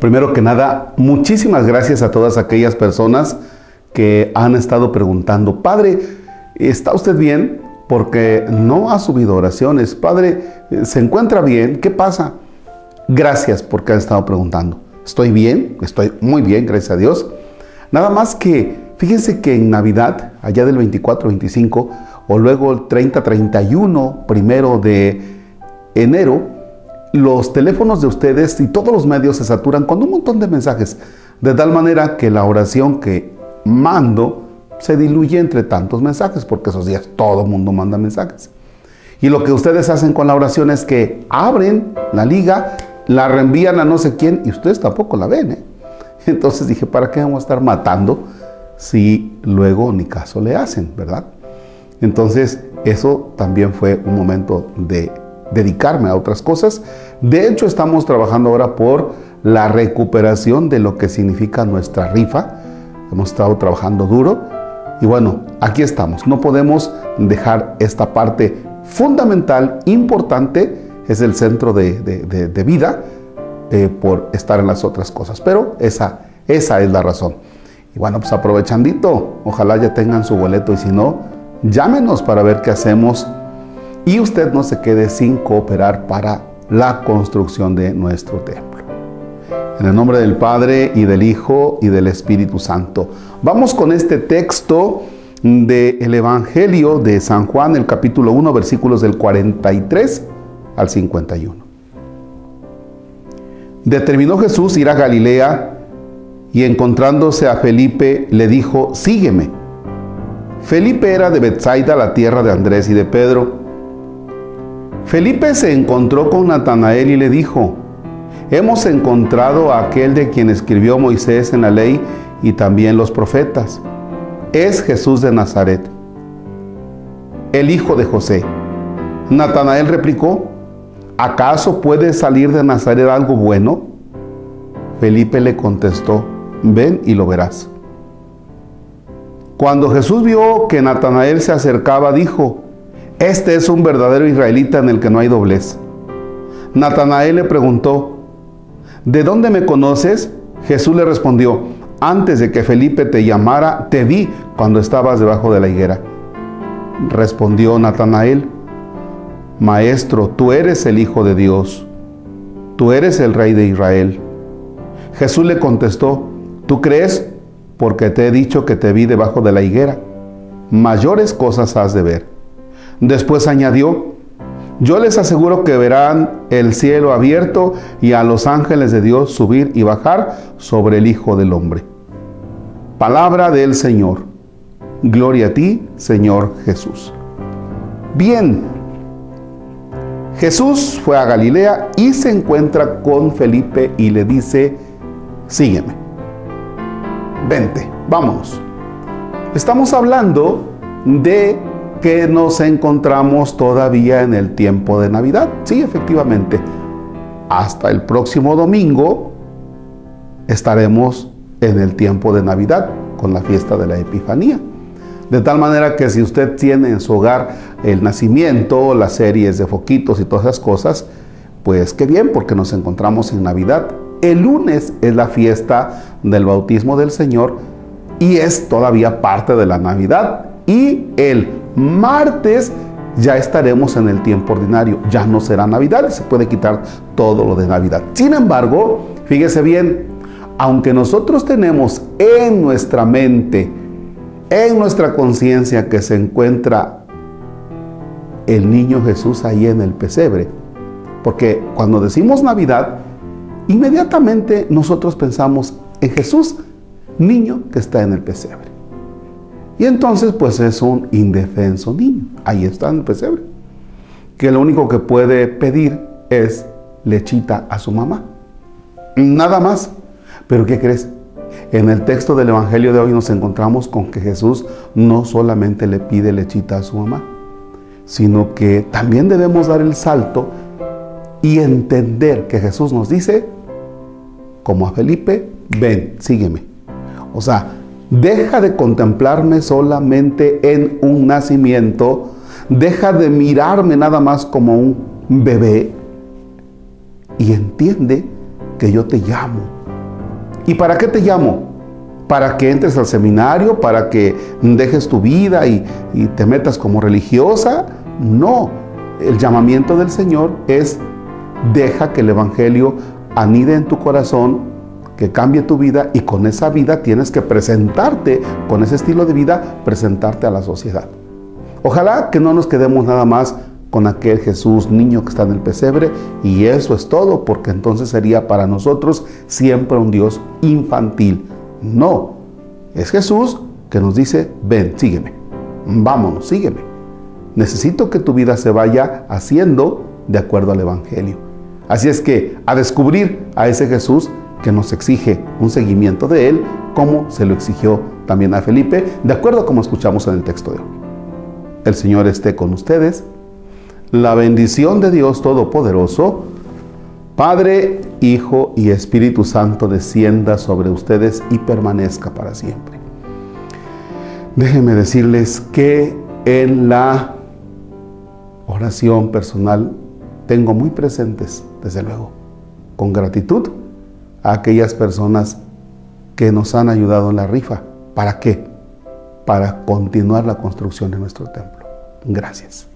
Primero que nada, muchísimas gracias a todas aquellas personas que han estado preguntando, Padre, ¿está usted bien? Porque no ha subido oraciones. Padre, ¿se encuentra bien? ¿Qué pasa? Gracias porque han estado preguntando. Estoy bien, estoy muy bien, gracias a Dios. Nada más que, fíjense que en Navidad, allá del 24, 25, o luego el 30, 31, primero de enero, los teléfonos de ustedes y todos los medios se saturan con un montón de mensajes, de tal manera que la oración que mando se diluye entre tantos mensajes, porque esos días todo el mundo manda mensajes. Y lo que ustedes hacen con la oración es que abren la liga, la reenvían a no sé quién y ustedes tampoco la ven. ¿eh? Entonces dije, ¿para qué vamos a estar matando si luego ni caso le hacen, verdad? Entonces eso también fue un momento de dedicarme a otras cosas. De hecho, estamos trabajando ahora por la recuperación de lo que significa nuestra rifa. Hemos estado trabajando duro y bueno, aquí estamos. No podemos dejar esta parte fundamental, importante, es el centro de, vida eh, por estar en las otras cosas. Pero esa, esa es la razón. Y bueno, pues aprovechandito, ojalá ya tengan su boleto y si no, llámenos para ver qué hacemos y usted no se quede sin cooperar para la construcción de nuestro templo. En el nombre del Padre y del Hijo y del Espíritu Santo. Vamos con este texto del Evangelio de San Juan, el capítulo 1, versículos del 43 al 51. Determinó Jesús ir a Galilea y encontrándose a Felipe le dijo, sígueme. Felipe era de Bethsaida, la tierra de Andrés y de Pedro. Felipe se encontró con Natanael y le dijo, hemos encontrado a aquel de quien escribió Moisés en la ley y también los profetas. Es Jesús de Nazaret, el hijo de José. Natanael replicó, ¿acaso puede salir de Nazaret algo bueno? Felipe le contestó, ven y lo verás. Cuando Jesús vio que Natanael se acercaba, dijo, este es un verdadero israelita en el que no hay doblez. Natanael le preguntó, ¿de dónde me conoces? Jesús le respondió, antes de que Felipe te llamara, te vi cuando estabas debajo de la higuera. Respondió Natanael, Maestro, tú eres el Hijo de Dios, tú eres el Rey de Israel. Jesús le contestó, ¿tú crees? Porque te he dicho que te vi debajo de la higuera. Mayores cosas has de ver. Después añadió, yo les aseguro que verán el cielo abierto y a los ángeles de Dios subir y bajar sobre el Hijo del Hombre. Palabra del Señor. Gloria a ti, Señor Jesús. Bien, Jesús fue a Galilea y se encuentra con Felipe y le dice, sígueme. Vente, vámonos. Estamos hablando de que nos encontramos todavía en el tiempo de Navidad. Sí, efectivamente. Hasta el próximo domingo estaremos en el tiempo de Navidad con la fiesta de la Epifanía. De tal manera que si usted tiene en su hogar el nacimiento, las series de foquitos y todas esas cosas, pues qué bien, porque nos encontramos en Navidad. El lunes es la fiesta del bautismo del Señor y es todavía parte de la Navidad. Y el martes ya estaremos en el tiempo ordinario, ya no será Navidad, se puede quitar todo lo de Navidad. Sin embargo, fíjese bien, aunque nosotros tenemos en nuestra mente, en nuestra conciencia que se encuentra el niño Jesús ahí en el pesebre, porque cuando decimos Navidad, inmediatamente nosotros pensamos en Jesús, niño que está en el pesebre. Y entonces pues es un indefenso niño. Ahí está en el pesebre. Que lo único que puede pedir es lechita a su mamá. Nada más. Pero ¿qué crees? En el texto del Evangelio de hoy nos encontramos con que Jesús no solamente le pide lechita a su mamá, sino que también debemos dar el salto y entender que Jesús nos dice, como a Felipe, ven, sígueme. O sea, Deja de contemplarme solamente en un nacimiento. Deja de mirarme nada más como un bebé. Y entiende que yo te llamo ¿Y para qué te llamo? ¿Para que entres al seminario? ¿Para que dejes tu vida y, te metas como religiosa? No, el llamamiento del Señor es deja que el Evangelio anide en tu corazón, que cambie tu vida y con esa vida tienes que presentarte, con ese estilo de vida, presentarte a la sociedad. Ojalá que no nos quedemos nada más con aquel Jesús niño que está en el pesebre y eso es todo, porque entonces sería para nosotros siempre un Dios infantil. No, es Jesús que nos dice, ven, sígueme, vámonos, sígueme. Necesito que tu vida se vaya haciendo de acuerdo al Evangelio. Así es que a descubrir a ese Jesús que nos exige un seguimiento de Él, como se lo exigió también a Felipe, de acuerdo a como escuchamos en el texto de hoy. El Señor esté con ustedes la bendición de Dios Todopoderoso, Padre, Hijo y Espíritu Santo descienda sobre ustedes y permanezca para siempre. Déjenme decirles que en la oración personal tengo muy presentes, desde luego, con gratitud a aquellas personas que nos han ayudado en la rifa. ¿Para qué? Para continuar la construcción de nuestro templo. Gracias.